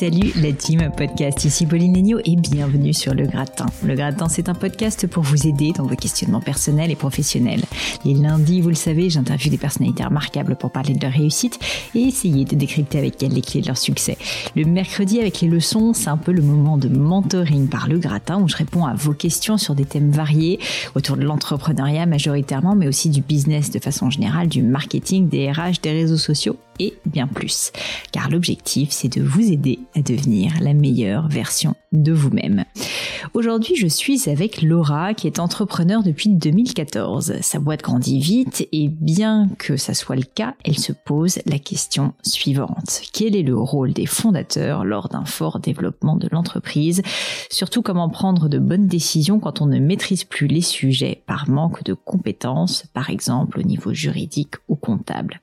Salut la team podcast, ici Pauline Legno et bienvenue sur Le Gratin. Le Gratin, c'est un podcast pour vous aider dans vos questionnements personnels et professionnels. Les lundis, vous le savez, j'interviewe des personnalités remarquables pour parler de leur réussite et essayer de décrypter avec elles les clés de leur succès. Le mercredi, avec les leçons, c'est un peu le moment de mentoring par Le Gratin où je réponds à vos questions sur des thèmes variés autour de l'entrepreneuriat majoritairement, mais aussi du business de façon générale, du marketing, des RH, des réseaux sociaux et bien plus. Car l'objectif, c'est de vous aider à devenir la meilleure version de vous-même. Aujourd'hui, je suis avec Laura, qui est entrepreneur depuis 2014. Sa boîte grandit vite et bien que ça soit le cas, elle se pose la question suivante. Quel est le rôle des fondateurs lors d'un fort développement de l'entreprise? Surtout comment prendre de bonnes décisions quand on ne maîtrise plus les sujets par manque de compétences, par exemple au niveau juridique ou comptable?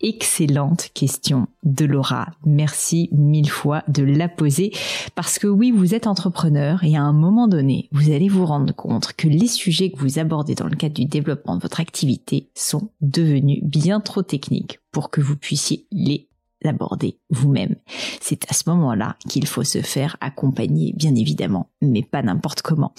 Excellente question de Laura. Merci mille fois de la poser parce que oui, vous êtes entrepreneur et à un moment donné, vous allez vous rendre compte que les sujets que vous abordez dans le cadre du développement de votre activité sont devenus bien trop techniques pour que vous puissiez les l'aborder vous-même. C'est à ce moment-là qu'il faut se faire accompagner, bien évidemment, mais pas n'importe comment.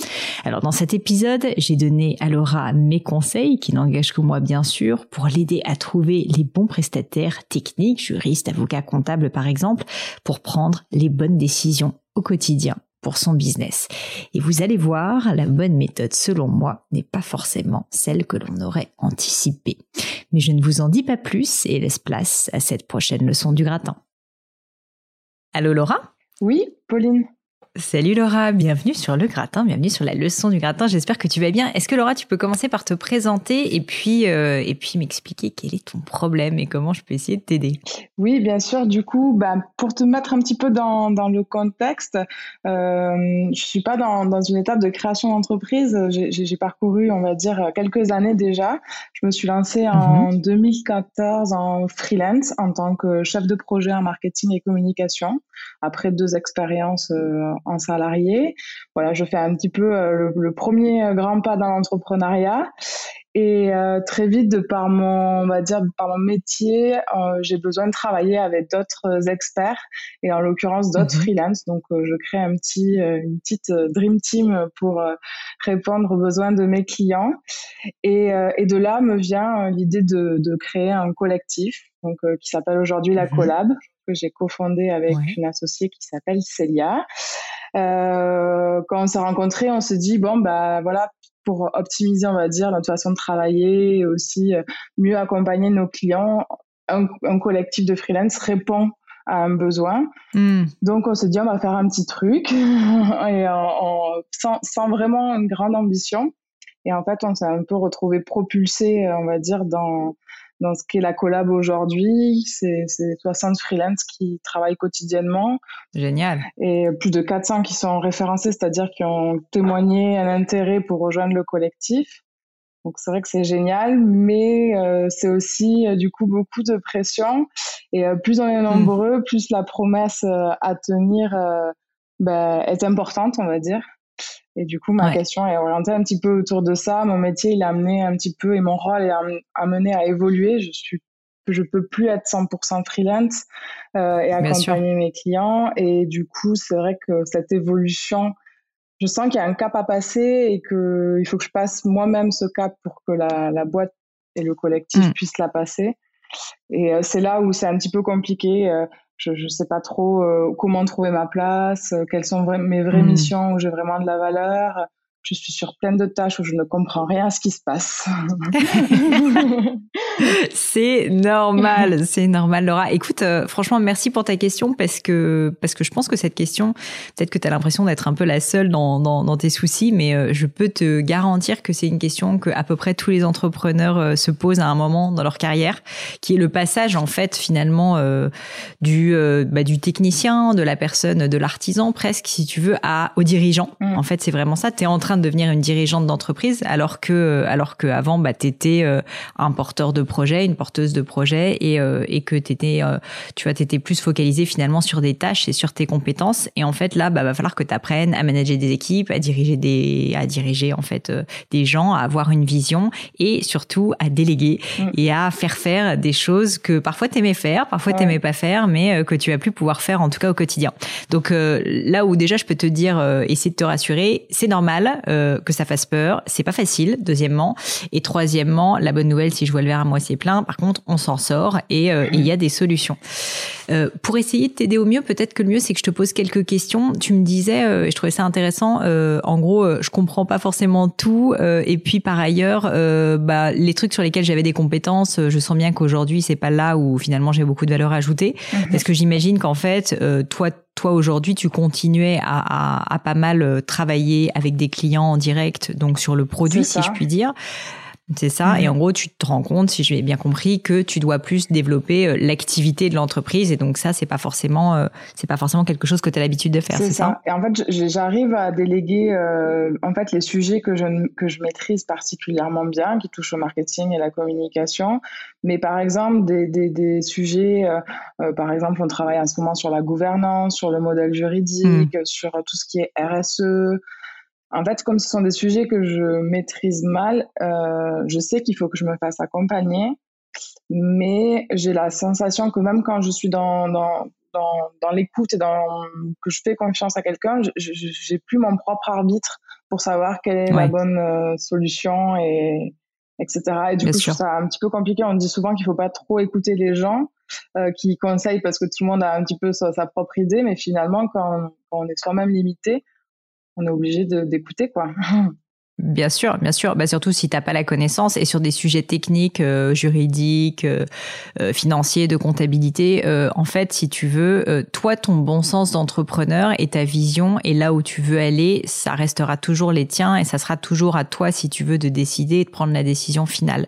Alors dans cet épisode, j'ai donné à Laura mes conseils, qui n'engagent que moi bien sûr, pour l'aider à trouver les bons prestataires techniques, juristes, avocats, comptables par exemple, pour prendre les bonnes décisions au quotidien pour son business. Et vous allez voir, la bonne méthode selon moi n'est pas forcément celle que l'on aurait anticipée. Mais je ne vous en dis pas plus et laisse place à cette prochaine leçon du gratin. Allô Laura? Oui, Pauline. Salut Laura, bienvenue sur le gratin, bienvenue sur la leçon du gratin. J'espère que tu vas bien. Est-ce que Laura, tu peux commencer par te présenter et puis euh, et puis m'expliquer quel est ton problème et comment je peux essayer de t'aider? Oui, bien sûr. Du coup, bah, pour te mettre un petit peu dans, dans le contexte, euh, je suis pas dans, dans une étape de création d'entreprise. J'ai parcouru, on va dire, quelques années déjà. Je me suis lancée en 2014 mhm. en freelance en tant que chef de projet en marketing et communication après deux expériences. Euh, en salarié. Voilà, je fais un petit peu euh, le, premier grand pas dans l'entrepreneuriat. Et euh, très vite, de par mon, on va dire, par mon métier, euh, j'ai besoin de travailler avec d'autres experts et en l'occurrence d'autres mhm. freelances. Donc, je crée un petit, une petite dream team pour répondre aux besoins de mes clients. Et, et de là me vient l'idée de, de, créer un collectif, donc qui s'appelle aujourd'hui la mhm. Collab, que j'ai cofondé avec une associée qui s'appelle Célia. Euh, quand on s'est rencontrés, on se dit bon bah voilà pour optimiser on va dire notre façon de travailler et aussi euh, mieux accompagner nos clients, un, collectif de freelance répond à un besoin. Hmm. Donc on se dit on va faire un petit truc et sans, sans, vraiment une grande ambition. Et en fait on s'est un peu retrouvé propulsé on va dire dans dans ce qu'est la collab aujourd'hui. C'est 60 freelance qui travaillent quotidiennement. Génial. Et plus de 400 qui sont référencés, c'est-à-dire qui ont témoigné un intérêt pour rejoindre le collectif. Donc c'est vrai que c'est génial, mais euh, c'est aussi euh, du coup beaucoup de pression. Et euh, plus on est nombreux, plus la promesse à tenir bah, est importante, on va dire. Et du coup, ma question est orientée un petit peu autour de ça. Mon métier, il a amené un petit peu, et mon rôle est amené à évoluer. Je suis je peux plus être 100% freelance euh, et accompagner mes clients. Et du coup, c'est vrai que cette évolution je sens qu'il y a un cap à passer et qu'il faut que je passe moi-même ce cap pour que la, la boîte et le collectif mm. puissent la passer. Et euh, c'est là où c'est un petit peu compliqué. Euh, je ne sais pas trop euh, comment trouver ma place, quelles sont mes vraies mm. missions où j'ai vraiment de la valeur je suis sur plein de tâches où je ne comprends rien à ce qui se passe. c'est normal, c'est normal Laura. Écoute, euh, franchement, merci pour ta question parce que parce que je pense que cette question, peut-être que tu as l'impression d'être un peu la seule dans, dans, dans tes soucis, mais euh, je peux te garantir que c'est une question que à peu près tous les entrepreneurs euh, se posent à un moment dans leur carrière, qui est le passage en fait finalement du bah, du technicien, de la personne, de l'artisan presque, si tu veux, à au dirigeant. Mm. En fait, c'est vraiment ça. Tu es en train de devenir une dirigeante d'entreprise alors que alors que avant bah t'étais un porteur de projet, une porteuse de projet et euh, et que t'étais euh, tu vois t'étais plus focalisé finalement sur des tâches et sur tes compétences et en fait là bah va falloir que tu apprennes à manager des équipes, à diriger des à diriger en fait des gens, à avoir une vision et surtout à déléguer mm. et à faire faire des choses que parfois t'aimais faire, parfois t'aimais pas faire mais que tu vas plus pouvoir faire en tout cas au quotidien. Donc là où déjà je peux te dire essayer de te rassurer, c'est normal euh, que ça fasse peur. C'est pas facile, deuxièmement. Et troisièmement, la bonne nouvelle, si je vois le verre à moitié plein, par contre, on s'en sort et euh, il y a des solutions. Euh, pour essayer de t'aider au mieux, peut-être que le mieux, c'est que je te pose quelques questions. Tu me disais, et je trouvais ça intéressant, en gros, je comprends pas forcément tout. et puis, par ailleurs, bah, les trucs sur lesquels j'avais des compétences, je sens bien qu'aujourd'hui, c'est pas là où finalement j'ai beaucoup de valeur ajoutée. Mhm. Parce que j'imagine qu'en fait, toi, toi aujourd'hui, tu continuais à, à, pas mal euh, travailler avec des clients en direct, donc sur le produit, si je puis dire. C'est ça. Et en gros, tu te rends compte, si j'ai bien compris, que tu dois plus développer euh, l'activité de l'entreprise. Et donc ça, c'est pas forcément, euh, c'est pas forcément quelque chose que tu as l'habitude de faire. C'est ça. Et en fait, j'arrive à déléguer, euh, en fait, les sujets que je, que je maîtrise particulièrement bien, qui touchent au marketing et la communication. Mais par exemple, des, des, des sujets, par exemple, on travaille en ce moment sur la gouvernance, sur le modèle juridique, hmm. sur tout ce qui est RSE. En fait, comme ce sont des sujets que je maîtrise mal, euh, je sais qu'il faut que je me fasse accompagner, mais j'ai la sensation que même quand je suis dans, dans, dans, dans l'écoute et dans, que je fais confiance à quelqu'un, j'ai plus mon propre arbitre pour savoir quelle est la bonne euh, solution et etc. Et du coup, je trouve ça un petit peu compliqué. On dit souvent qu'il faut pas trop écouter les gens euh, qui conseillent parce que tout le monde a un petit peu sa, sa propre idée, mais finalement, quand, quand on est soi-même limité, on est obligé d'écouter quoi. Bien sûr, bien sûr. Bah surtout si t'as pas la connaissance et sur des sujets techniques, euh, juridiques, euh, euh, financiers, de comptabilité. en fait, si tu veux, toi, ton bon sens d'entrepreneur et ta vision et là où tu veux aller, ça restera toujours les tiens et ça sera toujours à toi si tu veux de décider et de prendre la décision finale.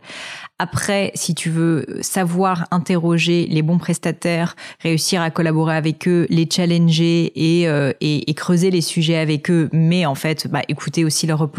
Après, si tu veux savoir interroger les bons prestataires, réussir à collaborer avec eux, les challenger et, euh, et, et, creuser les sujets avec eux, mais en fait, bah, écouter aussi leurs,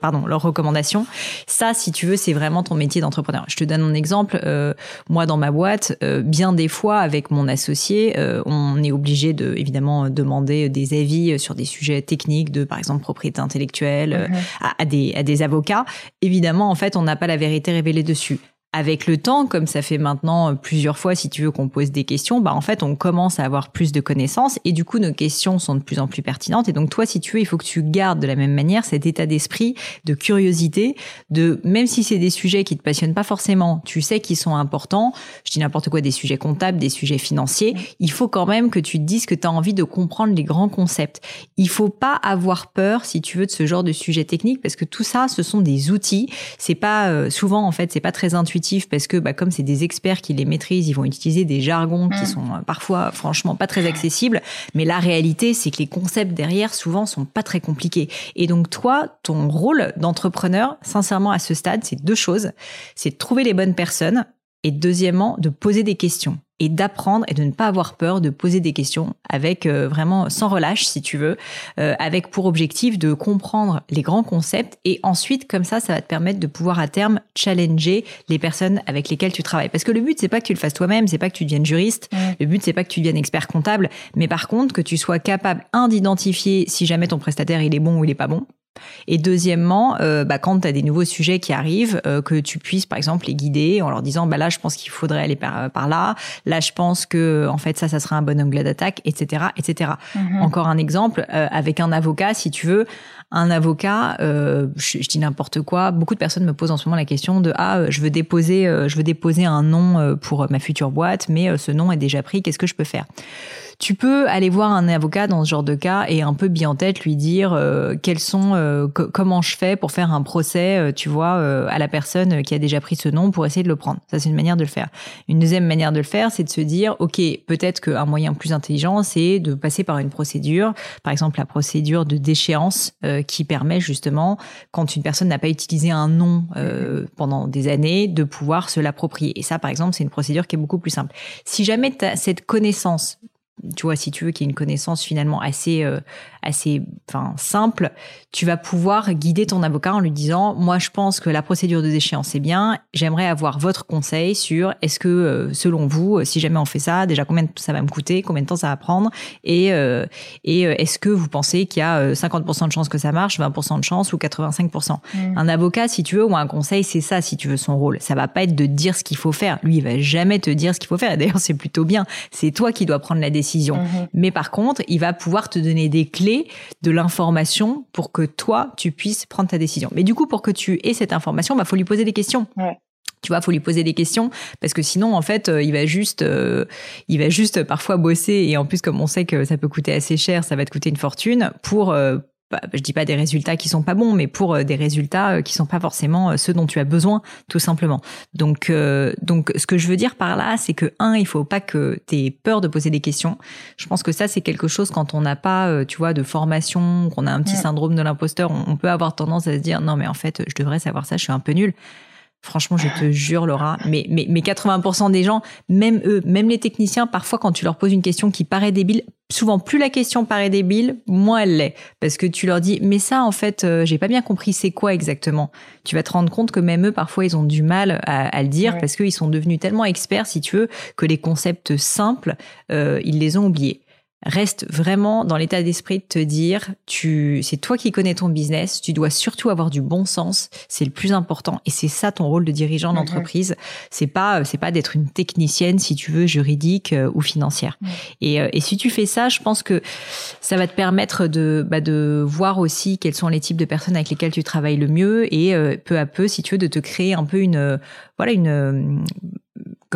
pardon, leurs recommandations. Ça, si tu veux, c'est vraiment ton métier d'entrepreneur. Je te donne un exemple. Euh, moi, dans ma boîte, euh, bien des fois, avec mon associé, on est obligé de, évidemment, demander des avis sur des sujets techniques, de par exemple propriété intellectuelle, à, à, des, à des avocats. Évidemment, en fait, on n'a pas la vérité révélée dessus avec le temps, comme ça fait maintenant plusieurs fois, si tu veux qu'on pose des questions, bah en fait on commence à avoir plus de connaissances et du coup nos questions sont de plus en plus pertinentes. Et donc toi, si tu veux, il faut que tu gardes de la même manière cet état d'esprit de curiosité, de même si c'est des sujets qui te passionnent pas forcément, tu sais qu'ils sont importants. Je dis n'importe quoi, des sujets comptables, des sujets financiers. Il faut quand même que tu te dises que tu as envie de comprendre les grands concepts. Il faut pas avoir peur, si tu veux, de ce genre de sujet technique parce que tout ça, ce sont des outils. C'est pas euh, souvent en fait, c'est pas très intuitif parce que bah, comme c'est des experts qui les maîtrisent, ils vont utiliser des jargons qui mm. sont euh, parfois franchement pas très accessibles. Mais la réalité, c'est que les concepts derrière souvent sont pas très compliqués. Et donc toi, ton rôle d'entrepreneur, sincèrement à ce stade, c'est deux choses. C'est de trouver les bonnes personnes et deuxièmement de poser des questions et d'apprendre et de ne pas avoir peur de poser des questions avec euh, vraiment sans relâche si tu veux, euh, avec pour objectif de comprendre les grands concepts. Et ensuite comme ça ça va te permettre de pouvoir à terme challenger les personnes avec lesquelles tu travailles. Parce que le but c'est pas que tu le fasses toi-même, c'est pas que tu deviennes juriste, le but c'est pas que tu deviennes expert comptable, mais par contre que tu sois capable un d'identifier si jamais ton prestataire il est bon ou il est pas bon Et deuxièmement, euh, bah, quand tu as des nouveaux sujets qui arrivent, euh, que tu puisses par exemple les guider en leur disant bah là je pense qu'il faudrait aller par, par là, là je pense que en fait ça ça serait un bon angle d'attaque, etc., etc. Mhm. Encore un exemple euh, avec un avocat, si tu veux, un avocat, je, je, dis n'importe quoi. Beaucoup de personnes me posent en ce moment la question de ah je veux déposer je veux déposer un nom pour ma future boîte, mais ce nom est déjà pris, qu'est-ce que je peux faire? Tu peux aller voir un avocat dans ce genre de cas et un peu bien en tête lui dire euh, quels sont euh, comment je fais pour faire un procès, euh, tu vois, à la personne qui a déjà pris ce nom pour essayer de le prendre. Ça c'est une manière de le faire. Une deuxième manière de le faire, c'est de se dire ok, peut-être qu'un moyen plus intelligent, c'est de passer par une procédure, par exemple la procédure de déchéance qui permet justement quand une personne n'a pas utilisé un nom pendant des années de pouvoir se l'approprier. Et ça, par exemple, c'est une procédure qui est beaucoup plus simple. Si jamais tu as cette connaissance tu vois, si tu veux, qu'il y ait une connaissance finalement assez, euh, assez, enfin, simple, tu vas pouvoir guider ton avocat en lui disant, moi, je pense que la procédure de déchéance est bien. J'aimerais avoir votre conseil sur est-ce que, euh, selon vous, si jamais on fait ça, déjà combien ça va me coûter, combien de temps ça va prendre, et euh, et est-ce que vous pensez qu'il y a 50% de chances que ça marche, 20% de chance ou 85% mmh. Un avocat, si tu veux, ou un conseil, c'est ça, si tu veux, son rôle. Ça va pas être de dire ce qu'il faut faire. Lui, il va jamais te dire ce qu'il faut faire. Et d'ailleurs, c'est plutôt bien. C'est toi qui dois prendre la décision Mhm. Mais par contre, il va pouvoir te donner des clés de l'information pour que toi, tu puisses prendre ta décision. Mais du coup, pour que tu aies cette information, il bah, faut lui poser des questions. Tu vois, faut lui poser des questions parce que sinon, en fait, euh, il va juste, euh, il va juste parfois bosser et en plus, comme on sait que ça peut coûter assez cher, ça va te coûter une fortune pour euh, je dis pas des résultats qui sont pas bons, mais pour euh, des résultats euh, qui sont pas forcément euh, ceux dont tu as besoin, tout simplement. Donc, donc, ce que je veux dire par là, c'est que un, il faut pas que tu aies peur de poser des questions. Je pense que ça, c'est quelque chose quand on n'a pas, tu vois, de formation, qu'on a un petit syndrome de l'imposteur, on, peut avoir tendance à se dire non, mais en fait, je devrais savoir ça, je suis un peu nul. Franchement, je te jure, Laura, mais, mais, mais 80% des gens, même eux, même les techniciens, parfois quand tu leur poses une question qui paraît débile, souvent plus la question paraît débile, moins elle l'est. Parce que tu leur dis, mais ça, en fait, euh, j'ai pas bien compris, c'est quoi exactement? Tu vas te rendre compte que même eux, parfois, ils ont du mal à, le dire parce qu'ils sont devenus tellement experts, si tu veux, que les concepts simples, euh, ils les ont oubliés reste vraiment dans l'état d'esprit de te dire, tu, c'est toi qui connais ton business, tu dois surtout avoir du bon sens, c'est le plus important, et c'est ça ton rôle de dirigeant d'entreprise. C'est pas, c'est pas d'être une technicienne, si tu veux, juridique euh, ou financière. Et, euh, et si tu fais ça, je pense que ça va te permettre de, bah, de voir aussi quels sont les types de personnes avec lesquelles tu travailles le mieux, et euh, peu à peu, si tu veux, de te créer un peu une, voilà, une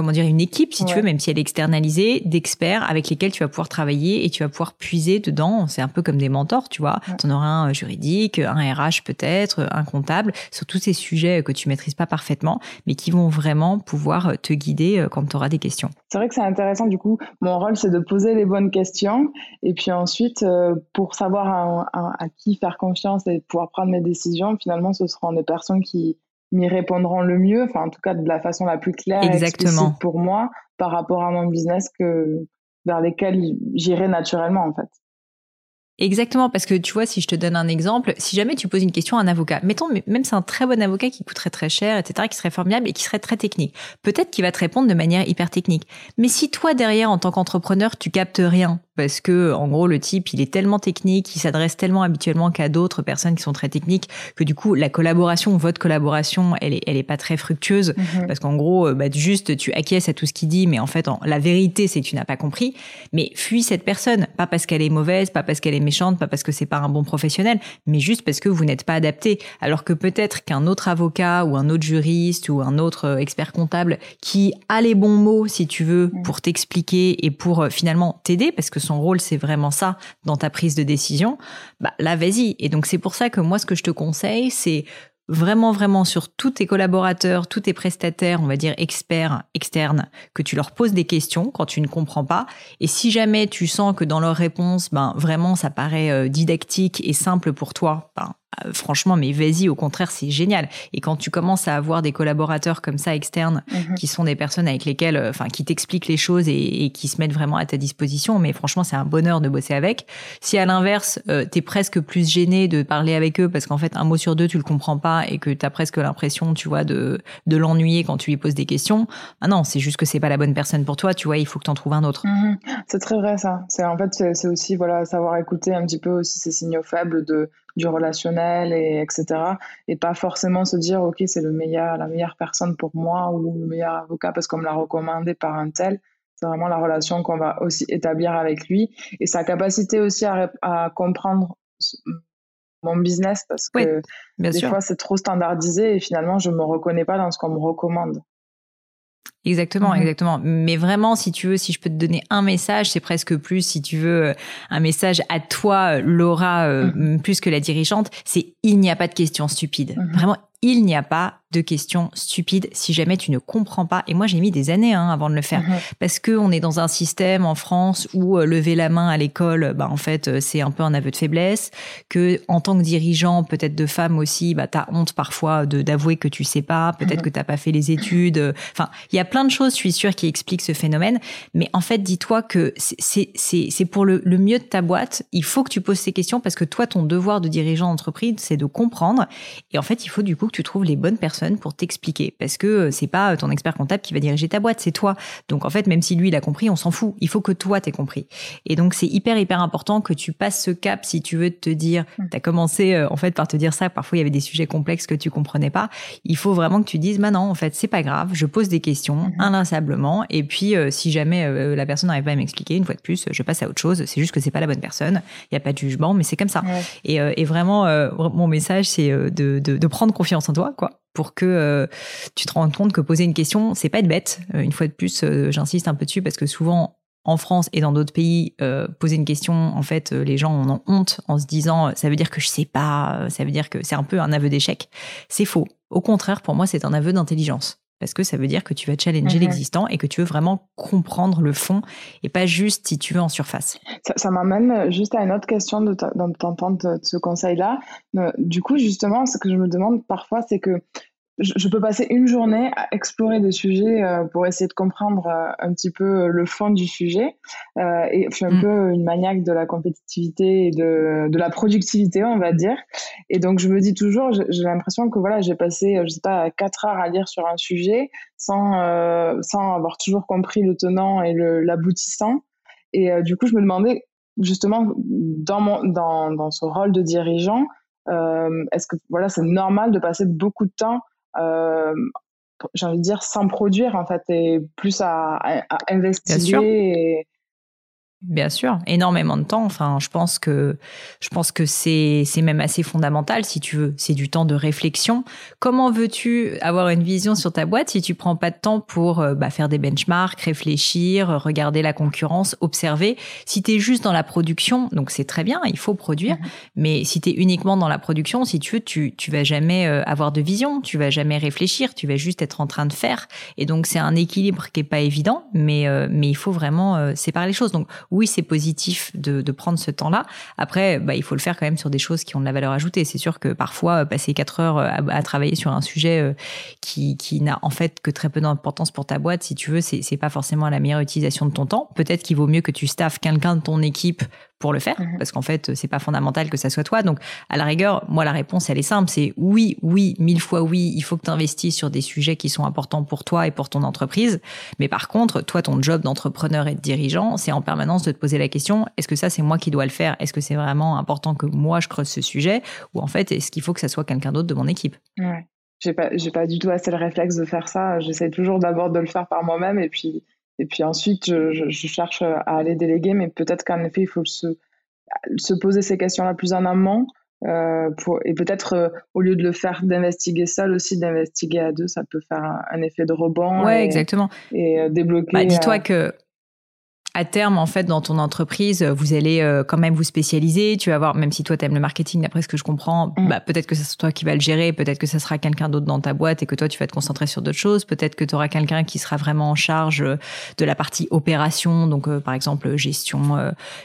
comment dire, une équipe, si tu veux, même si elle est externalisée, d'experts avec lesquels tu vas pouvoir travailler et tu vas pouvoir puiser dedans. C'est un peu comme des mentors, tu vois. Tu en auras un juridique, un RH peut-être, un comptable, sur tous ces sujets que tu maîtrises pas parfaitement, mais qui vont vraiment pouvoir te guider euh, quand tu auras des questions. C'est vrai que c'est intéressant. Du coup, mon rôle, c'est de poser les bonnes questions et puis ensuite, euh, pour savoir à, à qui faire confiance et pouvoir prendre mes décisions, finalement, ce seront des personnes qui m'y répondront le mieux, enfin en tout cas de la façon la plus claire Exactement. et pour moi par rapport à mon business que vers lesquels j'irai naturellement en fait. Exactement, parce que tu vois, si je te donne un exemple, si jamais tu poses une question à un avocat, mettons, même c'est un très bon avocat qui coûterait très cher, etc., qui serait formidable et qui serait très technique, peut-être qu'il va te répondre de manière hyper technique. Mais si toi, derrière, en tant qu'entrepreneur, tu captes rien, parce que en gros le type il est tellement technique, il s'adresse tellement habituellement qu'à d'autres personnes qui sont très techniques que du coup la collaboration, votre collaboration, elle est elle est pas très fructueuse mhm. parce qu'en gros euh, bah, juste tu acquiesces à tout ce qu'il dit, mais en fait la vérité c'est que tu n'as pas compris. Mais fuis cette personne, pas parce qu'elle est mauvaise, pas parce qu'elle est méchante, pas parce que c'est pas un bon professionnel, mais juste parce que vous n'êtes pas adapté. Alors que peut-être qu'un autre avocat ou un autre juriste ou un autre euh, expert comptable qui a les bons mots si tu veux mhm. pour t'expliquer et pour euh, finalement t'aider parce que son rôle, c'est vraiment ça dans ta prise de décision, bah là, vas-y. Et donc, c'est pour ça que moi, ce que je te conseille, c'est vraiment, vraiment sur tous tes collaborateurs, tous tes prestataires, on va dire experts, externes, que tu leur poses des questions quand tu ne comprends pas. Et si jamais tu sens que dans leurs réponses, ben, vraiment, ça paraît euh, didactique et simple pour toi, ben, franchement, mais vas-y, au contraire, c'est génial. Et quand tu commences à avoir des collaborateurs comme ça externes, mhm. qui sont des personnes avec lesquelles, euh, enfin, qui t'expliquent les choses et, qui se mettent vraiment à ta disposition, mais franchement, c'est un bonheur de bosser avec. Si à l'inverse, euh, t'es presque plus gêné de parler avec eux parce qu'en fait, un mot sur deux, tu le comprends pas et que t'as presque l'impression, tu vois, de, de l'ennuyer quand tu lui poses des questions, ah non, c'est juste que c'est pas la bonne personne pour toi, tu vois, il faut que t'en trouves un autre. Mhm. C'est très vrai, ça. C'est, en fait, c'est aussi, voilà, savoir écouter un petit peu aussi ces signaux faibles de, du relationnel et etc. Et pas forcément se dire ok c'est le meilleur, la meilleure personne pour moi ou le meilleur avocat parce qu'on me l'a recommandé par un tel. C'est vraiment la relation qu'on va aussi établir avec lui et sa capacité aussi à, à comprendre mon business parce que des fois c'est trop standardisé et finalement je me reconnais pas dans ce qu'on me recommande. Exactement, mhm. exactement. Mais vraiment, si tu veux, si je peux te donner un message, c'est presque plus, si tu veux, un message à toi, Laura, euh, mhm. plus que la dirigeante, c'est il n'y a pas de questions stupides. Mhm. Vraiment, il n'y a pas de questions stupides si jamais tu ne comprends pas. Et moi, j'ai mis des années hein, avant de le faire parce que on est dans un système en France où euh, lever la main à l'école, bah en fait, euh, c'est un peu un aveu de faiblesse. Que en tant que dirigeant, peut-être de femme aussi, bah t'as honte parfois de d'avouer que tu sais pas, peut-être mhm. que t'as pas fait les études. Enfin, il y a plein de choses, je suis sûre, qui expliquent ce phénomène. Mais en fait, dis-toi que c'est pour le, le mieux de ta boîte. Il faut que tu poses ces questions parce que toi, ton devoir de dirigeant d'entreprise, c'est de comprendre. Et en fait, il faut du coup que tu trouves les bonnes personnes pour t'expliquer. Parce que euh, c'est pas ton expert comptable qui va diriger ta boîte, c'est toi. Donc en fait, même si lui, il a compris, on s'en fout. Il faut que toi, t'aies compris. Et donc c'est hyper, hyper important que tu passes ce cap si tu veux te dire, mm. t'as commencé euh, en fait par te dire ça, parfois il y avait des sujets complexes que tu comprenais pas. Il faut vraiment que tu dises, maintenant en fait, c'est pas grave, je pose des questions mm-hmm. inlassablement. Et puis euh, si jamais la personne n'arrive pas à m'expliquer, une fois de plus, je passe à autre chose. C'est juste que c'est pas la bonne personne. Il y a pas de jugement, mais c'est comme ça. Et, et, vraiment, mon message, c'est de, de, de prendre confiance en toi, quoi, pour que euh, tu te rendes compte que poser une question, c'est pas être bête. Euh, une fois de plus, euh, j'insiste un peu dessus parce que souvent en France et dans d'autres pays, poser une question, en fait, les gens en ont honte en se disant ça veut dire que je sais pas, ça veut dire que c'est un peu un aveu d'échec. C'est faux. Au contraire, pour moi, c'est un aveu d'intelligence parce que ça veut dire que tu vas challenger mhm. l'existant et que tu veux vraiment comprendre le fond et pas juste si tu veux en surface. Ça, m'amène juste à une autre question de t'entendre ce conseil-là. Du coup, justement, ce que je me demande parfois, c'est que je, peux passer une journée à explorer des sujets euh, pour essayer de comprendre euh, un petit peu le fond du sujet. Euh, et je suis un mm. peu une maniaque de la compétitivité et de, de, la productivité, on va dire. Et donc, je me dis toujours, j'ai l'impression que voilà, j'ai passé, je sais pas, quatre heures à lire sur un sujet sans, sans avoir toujours compris le tenant et l'aboutissant. Et du coup, je me demandais, justement, dans, mon, dans, dans ce rôle de dirigeant, est-ce que voilà, c'est normal de passer beaucoup de temps euh, j'ai envie de dire, sans produire, en fait, et plus à, à, investiguer. Bien sûr, énormément de temps. Enfin, je pense que je pense que c'est c'est même assez fondamental si tu veux. C'est du temps de réflexion. Comment veux-tu avoir une vision sur ta boîte si tu prends pas de temps pour euh, bah, faire des benchmarks, réfléchir, regarder la concurrence, observer? Si tu es juste dans la production, donc c'est très bien, il faut produire. Mm-hmm. Mais si tu es uniquement dans la production, si tu veux, tu tu vas jamais euh, avoir de vision, tu vas jamais réfléchir, tu vas juste être en train de faire. Et donc c'est un équilibre qui est pas évident, mais euh, mais il faut vraiment séparer les choses. Donc oui, c'est positif de, prendre ce temps-là. Après, bah, il faut le faire quand même sur des choses qui ont de la valeur ajoutée. C'est sûr que parfois, euh, passer quatre heures euh, à, travailler sur un sujet euh, qui, qui n'a en fait que très peu d'importance pour ta boîte, si tu veux, c'est pas forcément la meilleure utilisation de ton temps. Peut-être qu'il vaut mieux que tu staffes quelqu'un de ton équipe pour le faire mhm. parce qu'en fait c'est pas fondamental que ça soit toi. Donc à la rigueur moi la réponse elle est simple c'est oui oui mille fois oui il faut que tu investisses sur des sujets qui sont importants pour toi et pour ton entreprise. Mais par contre toi ton job d'entrepreneur et de dirigeant c'est en permanence de te poser la question est-ce que ça c'est moi qui dois le faire? Est-ce que c'est vraiment important que moi je creuse ce sujet? Ou en fait est-ce qu'il faut que ça soit quelqu'un d'autre de mon équipe? Ouais. j'ai pas j'ai pas du tout assez le réflexe de faire ça. J'essaie toujours d'abord de le faire par moi-même et puis et puis ensuite, je, cherche à aller déléguer, mais peut-être qu'en effet, il faut se, se poser ces questions-là plus en amont. Euh, pour, et peut-être euh, au lieu de le faire d'investiguer seul aussi d'investiguer à deux ça peut faire un, effet de rebond ouais exactement et euh, débloquer bah, dis-toi que à terme, en fait, dans ton entreprise, vous allez euh, quand même vous spécialiser. Tu vas voir, même si toi t'aimes le marketing, d'après ce que je comprends, mm. bah, peut-être que c'est toi qui vas le gérer, peut-être que ça sera quelqu'un d'autre dans ta boîte et que toi tu vas te concentrer sur d'autres choses. Peut-être que tu auras quelqu'un qui sera vraiment en charge euh, de la partie opération, donc euh, par exemple gestion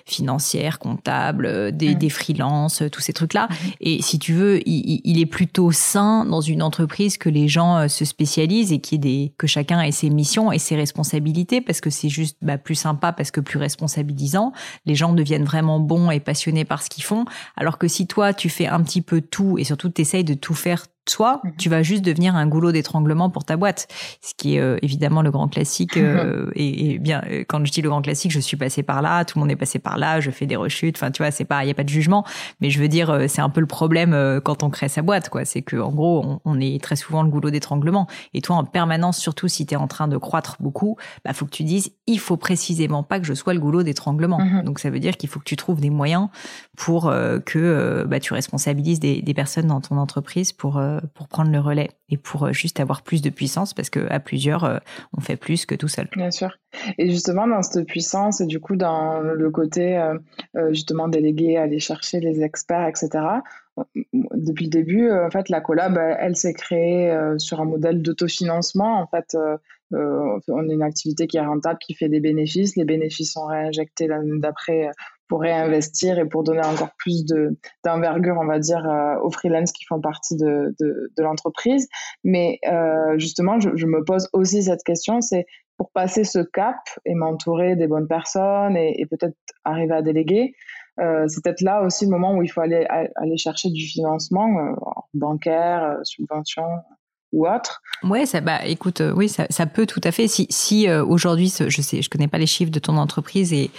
financière, comptable, des, mm. des freelances, tous ces trucs-là. Mm-hmm. Et si tu veux, il, il, est plutôt sain dans une entreprise que les gens se spécialisent et qui des que chacun ait ses missions et ses responsabilités parce que c'est juste bah, plus sympa parce que plus responsabilisant. Les gens deviennent vraiment bons et passionnés par ce qu'ils font. Alors que si toi, tu fais un petit peu tout et surtout tu essayes de tout faire soit mhm. tu vas juste devenir un goulot d'étranglement pour ta boîte, ce qui est euh, évidemment le grand classique. Euh, et, bien, euh, quand je dis le grand classique, je suis passé par là, tout le monde est passé par là, je fais des rechutes. Enfin, tu vois, c'est pas, il y a pas de jugement, mais je veux dire, c'est un peu le problème quand on crée sa boîte, quoi. C'est que en gros, on, est très souvent le goulot d'étranglement. Et toi, en permanence, surtout si tu es en train de croître beaucoup, bah faut que tu dises, il faut précisément pas que je sois le goulot d'étranglement. Mhm. Donc ça veut dire qu'il faut que tu trouves des moyens pour que bah, tu responsabilises des, des, personnes dans ton entreprise pour pour prendre le relais et pour euh, juste avoir plus de puissance parce que à plusieurs euh, on fait plus que tout seul. Bien sûr. Et justement dans cette puissance et du coup dans le côté euh, justement délégué, aller chercher les experts, etc. Depuis le début, en fait, la collab, elle, s'est créée sur un modèle d'autofinancement. En fait, on est une activité qui est rentable, qui fait des bénéfices. Les bénéfices sont réinjectés d'après pour réinvestir et pour donner encore plus de d'envergure, on va dire, euh, aux freelances qui font partie de, de, l'entreprise. Mais euh, justement, je, me pose aussi cette question, c'est pour passer ce cap et m'entourer des bonnes personnes et, peut-être arriver à déléguer, euh, c'est peut-être là aussi le moment où il faut aller, aller chercher du financement bancaire, subvention ou autre. Ouais, ça, bah, écoute, oui, ça, ça, peut tout à fait. Si, si aujourd'hui, je sais, je connais pas les chiffres de ton entreprise et,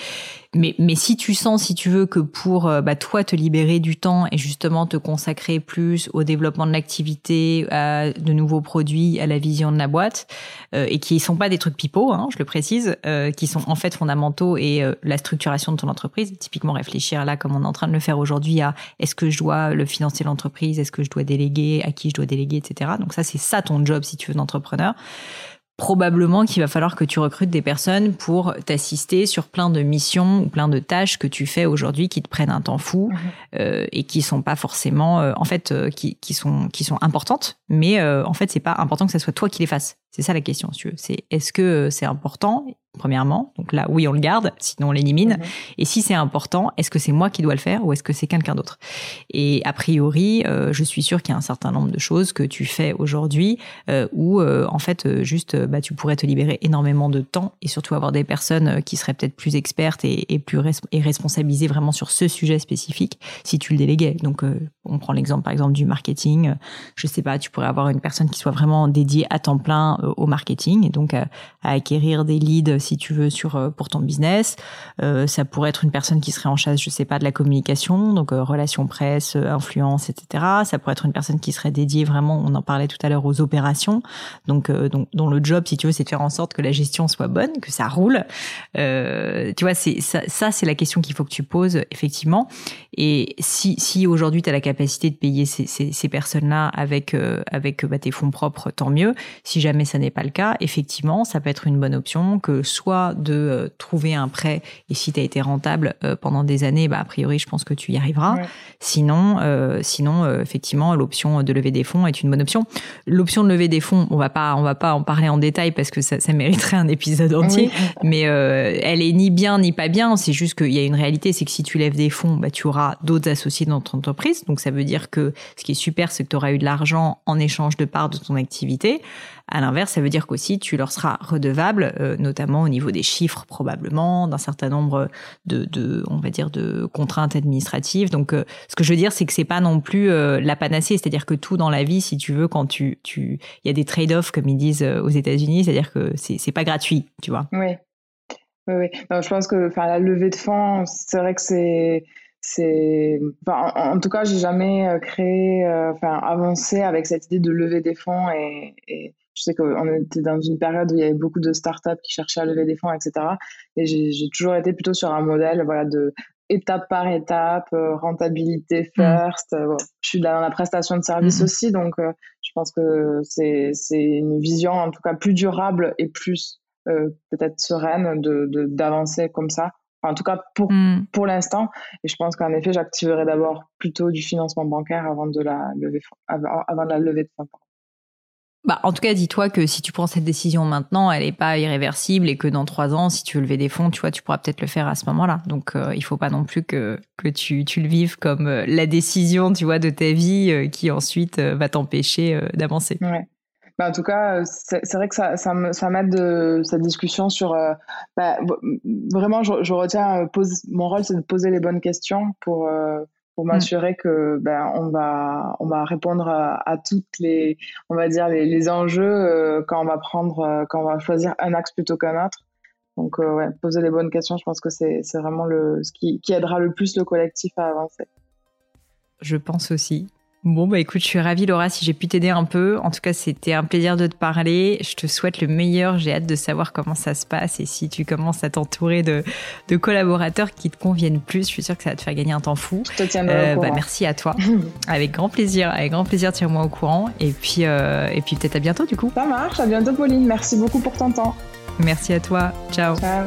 mais, mais si tu sens, si tu veux, que pour euh, bah, toi te libérer du temps et justement te consacrer plus au développement de l'activité, à de nouveaux produits, à la vision de la boîte, euh, et qui sont pas des trucs pipeaux, hein, je le précise, euh, qui sont en fait fondamentaux et la structuration de ton entreprise, typiquement réfléchir là, comme on est en train de le faire aujourd'hui, à est-ce que je dois le financer l'entreprise, est-ce que je dois déléguer, à qui je dois déléguer, etc. Donc ça, c'est ça ton job si tu veux d'entrepreneur probablement qu'il va falloir que tu recrutes des personnes pour t'assister sur plein de missions ou plein de tâches que tu fais aujourd'hui qui te prennent un temps fou euh, et qui sont pas forcément euh, en fait euh, qui, qui sont qui sont importantes. Mais en fait c'est pas important que ce soit toi qui les fasses c'est ça la question si c'est est-ce que c'est important premièrement? Donc là, oui, on le garde, sinon on l'élimine. Mhm. Et si c'est important, est-ce que c'est moi qui dois le faire ou est-ce que c'est quelqu'un d'autre? Et a priori, euh, je suis sûre qu'il y a un certain nombre de choses que tu fais aujourd'hui euh, où, euh, en fait, euh, juste, bah, tu pourrais te libérer énormément de temps et surtout avoir des personnes qui seraient peut-être plus expertes et, et plus et responsabilisées vraiment sur ce sujet spécifique si tu le déléguais. Donc, on prend l'exemple, par exemple, du marketing. Je sais pas, tu pourrais avoir une personne qui soit vraiment dédiée à temps plein au marketing et donc à, acquérir des leads si tu veux, sur euh, pour ton business. Euh, ça pourrait être une personne qui serait en charge, je sais pas, de la communication, donc euh, relations presse, influence, etc. Ça pourrait être une personne qui serait dédiée vraiment, on en parlait tout à l'heure, aux opérations, donc, donc dont le job, si tu veux, c'est de faire en sorte que la gestion soit bonne, que ça roule. tu vois, c'est ça, c'est la question qu'il faut que tu poses effectivement. Et si, aujourd'hui tu as la capacité de payer ces, ces personnes-là avec avec bah, tes fonds propres, tant mieux. Si jamais ça n'est pas le cas, effectivement, ça peut être une bonne option que soit de euh, trouver un prêt et si tu as été rentable euh, pendant des années, bah, a priori, je pense que tu y arriveras. Sinon, euh, sinon effectivement, l'option de lever des fonds est une bonne option. L'option de lever des fonds, on va pas, on va pas en parler en détail parce que ça, ça mériterait un épisode entier. Mais elle est ni bien ni pas bien. C'est juste qu'il y a une réalité, c'est que si tu lèves des fonds, bah, tu auras d'autres associés dans ton entreprise. Donc ça veut dire que ce qui est super, c'est que tu auras eu de l'argent en échange de parts de ton activité. À l'inverse, ça veut dire qu'aussi tu leur seras redevable, euh, notamment au niveau des chiffres probablement, d'un certain nombre de, on va dire, de contraintes administratives. Donc, euh, ce que je veux dire, c'est que c'est pas non plus euh, la panacée, c'est-à-dire que tout dans la vie, si tu veux, quand tu, tu, il y a des trade-offs comme ils disent aux États-Unis, c'est-à-dire que c'est, pas gratuit, tu vois. Oui. Oui, oui. je pense que, enfin, la levée de fonds, c'est vrai que c'est c'est en, tout cas j'ai jamais créé enfin avancé avec cette idée de lever des fonds et je sais qu'on était dans une période où il y avait beaucoup de startups qui cherchaient à lever des fonds, etc. Et j'ai toujours été plutôt sur un modèle voilà, de étape par étape, euh, rentabilité mm. first. Euh, je suis dans la prestation de service mm-hmm. aussi, donc euh, je pense que c'est une vision en tout cas plus durable et plus peut-être sereine d'avancer de, comme ça. en tout cas pour, mm. pour l'instant. Et je pense qu'en effet, j'activerai d'abord plutôt du financement bancaire avant de la lever, avant, avant de la levée de fonds. Bah, en tout cas, dis-toi que si tu prends cette décision maintenant, elle n'est pas irréversible et que dans trois ans, si tu veux lever des fonds, tu vois, tu pourras peut-être le faire à ce moment-là. Donc, euh, il faut pas non plus que tu le vives comme euh, la décision, tu vois, de ta vie euh, qui ensuite va t'empêcher d'avancer. Ouais. Bah, en tout cas, c'est vrai que ça, m'aide de cette discussion sur. Bah, vraiment, je, retiens, mon rôle, c'est de poser les bonnes questions pour pour mm. m'assurer que ben on va on va répondre à, toutes les on va dire les, enjeux euh, quand on va prendre euh, quand on va choisir un axe plutôt qu'un autre. Donc ouais, poser les bonnes questions, je pense que c'est vraiment le ce qui, qui aidera le plus le collectif à avancer. Je pense aussi. Bon, bah écoute, je suis ravie Laura si j'ai pu t'aider un peu. En tout cas, c'était un plaisir de te parler. Je te souhaite le meilleur. J'ai hâte de savoir comment ça se passe et si tu commences à t'entourer de, de, collaborateurs qui te conviennent plus, je suis sûre que ça va te faire gagner un temps fou. Je te tiendrai au euh, bah, merci à toi. avec grand plaisir, avec grand plaisir, tiens-moi au courant. Et puis, euh, et puis peut-être à bientôt du coup. Ça marche, à bientôt Pauline. Merci beaucoup pour ton temps. Merci à toi. Ciao. Ciao.